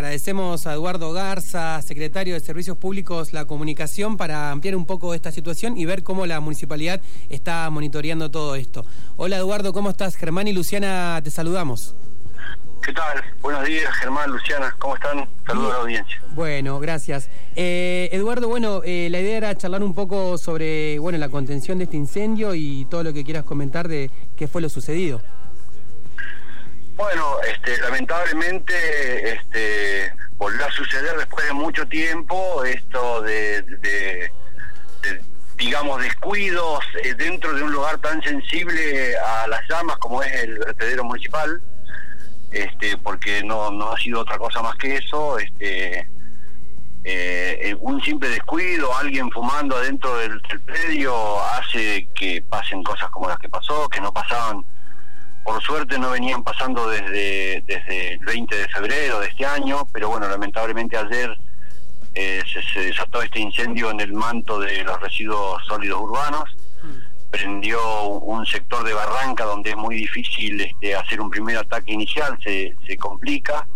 agradecemos a Eduardo Garza, secretario de Servicios Públicos, la comunicación, para ampliar un poco esta situación y ver cómo la municipalidad está monitoreando todo esto. Hola Eduardo, ¿cómo estás? Germán y Luciana, te saludamos. ¿Qué tal? Buenos días, Germán, Luciana, ¿cómo están? Saludos a la audiencia. Bueno, gracias. Eh, Eduardo, bueno, eh, la idea era charlar un poco sobre bueno, la contención de este incendio y todo lo que quieras comentar de qué fue lo sucedido. Bueno, este, lamentablemente suceder después de mucho tiempo esto de, digamos, descuidos eh, dentro de un lugar tan sensible a las llamas como es el vertedero municipal, este, porque no, no ha sido otra cosa más que eso. Este, eh, un simple descuido, alguien fumando adentro del, del predio hace que pasen cosas como las que pasó, que no pasaban por suerte no venían pasando desde, desde el 20 de febrero de este año, pero bueno, lamentablemente ayer eh, se, desató este incendio en el manto de los residuos sólidos urbanos. Mm. Prendió un sector de barranca donde es muy difícil este, hacer un primer ataque inicial, se, se complica.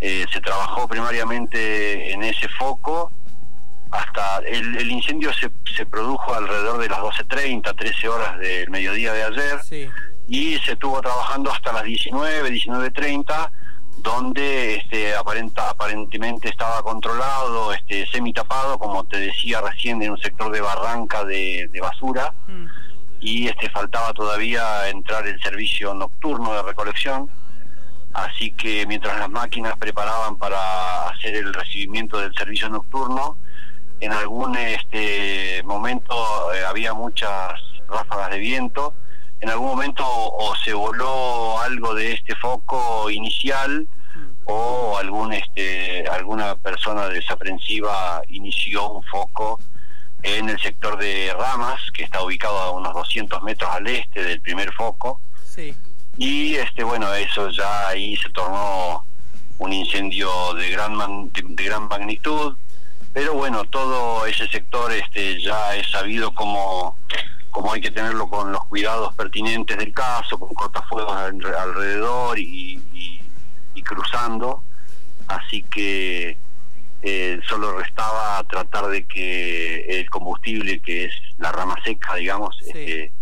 Eh, se trabajó primariamente en ese foco hasta el, incendio se, se, produjo alrededor de las 12.30, 13 horas del mediodía de ayer. Sí y se estuvo trabajando hasta las 19, 19.30, donde este, aparenta, aparentemente estaba controlado, este, semi tapado, como te decía recién, en un sector de barranca de, basura, mm. y este, faltaba todavía entrar el servicio nocturno de recolección. Así que mientras las máquinas preparaban para hacer el recibimiento del servicio nocturno, en algún este momento eh, había muchas ráfagas de viento en algún momento o se voló algo de este foco inicial o algún este alguna persona desaprensiva inició un foco en el sector de Ramas que está ubicado a unos 200 metros al este del primer foco. Y este bueno eso ya ahí se tornó un incendio de gran de gran magnitud. Pero bueno todo ese sector este ya es sabido como como hay que tenerlo con los cuidados pertinentes del caso, con cortafuegos alrededor y, cruzando, así que eh, solo restaba tratar de que el combustible, que es la rama seca, digamos, este,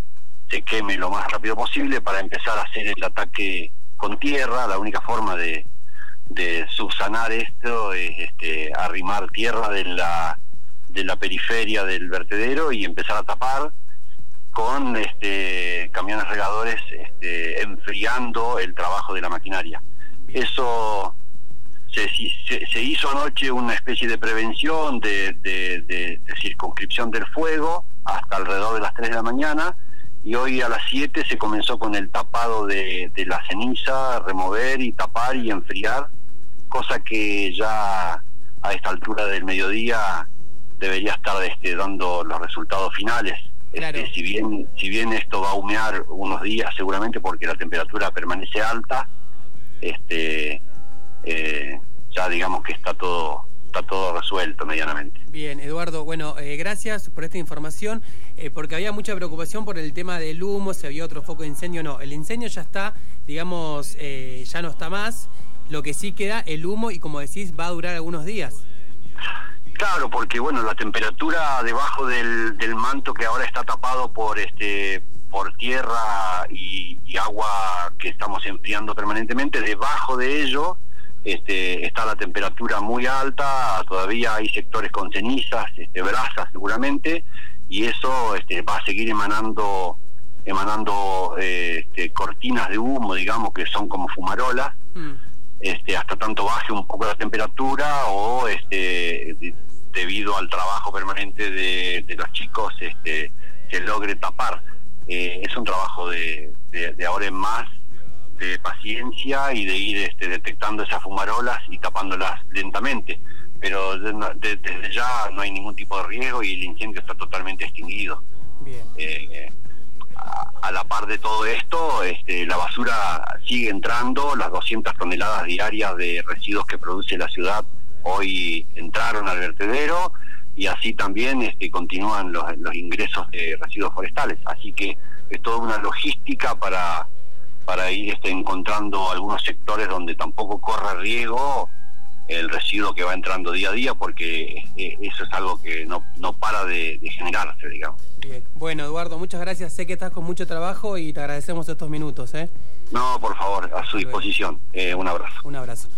se queme lo más rápido posible para empezar a hacer el ataque con tierra. La única forma de, de subsanar esto es este, arrimar tierra de la, de la periferia del vertedero y empezar a tapar con este, camiones regadores este, enfriando el trabajo de la maquinaria. Eso se, se, hizo anoche una especie de prevención, de, circunscripción del fuego hasta alrededor de las 3 de la mañana y hoy a las 7 se comenzó con el tapado de, la ceniza, remover y tapar y enfriar, cosa que ya a esta altura del mediodía debería estar este, dando los resultados finales. Este, si bien si bien esto va a humear unos días seguramente porque la temperatura permanece alta, este eh, ya digamos que está todo está todo resuelto medianamente. Bien, Eduardo, bueno, eh, gracias por esta información, eh, porque había mucha preocupación por el tema del humo, si había otro foco de incendio, no, el incendio ya está, digamos, ya no está más, lo que sí queda, el humo, y como decís, va a durar algunos días. Claro, porque bueno, la temperatura debajo del, manto que ahora está tapado por este por tierra y, agua que estamos enfriando permanentemente, debajo de ello este, está la temperatura muy alta, todavía hay sectores con cenizas, este, brasas seguramente, y eso este, va a seguir emanando emanando este, cortinas de humo, digamos, que son como fumarolas, mm. este, hasta tanto baje un poco la temperatura o este, debido al trabajo permanente de, los chicos, este, se logre tapar. Eh, es un trabajo de, ahora en más, de paciencia y de ir este, detectando esas fumarolas y tapándolas lentamente. Pero desde ya no hay ningún tipo de riesgo y el incendio está totalmente extinguido. Eh, a, la par de todo esto, este, la basura sigue entrando, las 200 toneladas diarias de residuos que produce la ciudad hoy entraron al vertedero y así también este, continúan los, ingresos de residuos forestales. Así que es toda una logística para, para ir este, encontrando algunos sectores donde tampoco corre riesgo el residuo que va entrando día a día porque eh, eso es algo que no, no para de, generarse, digamos. Bien. Bueno, Eduardo, muchas gracias. Sé que estás con mucho trabajo y te agradecemos estos minutos. ¿eh? No, por favor, a su disposición. Eh, un abrazo. Un abrazo.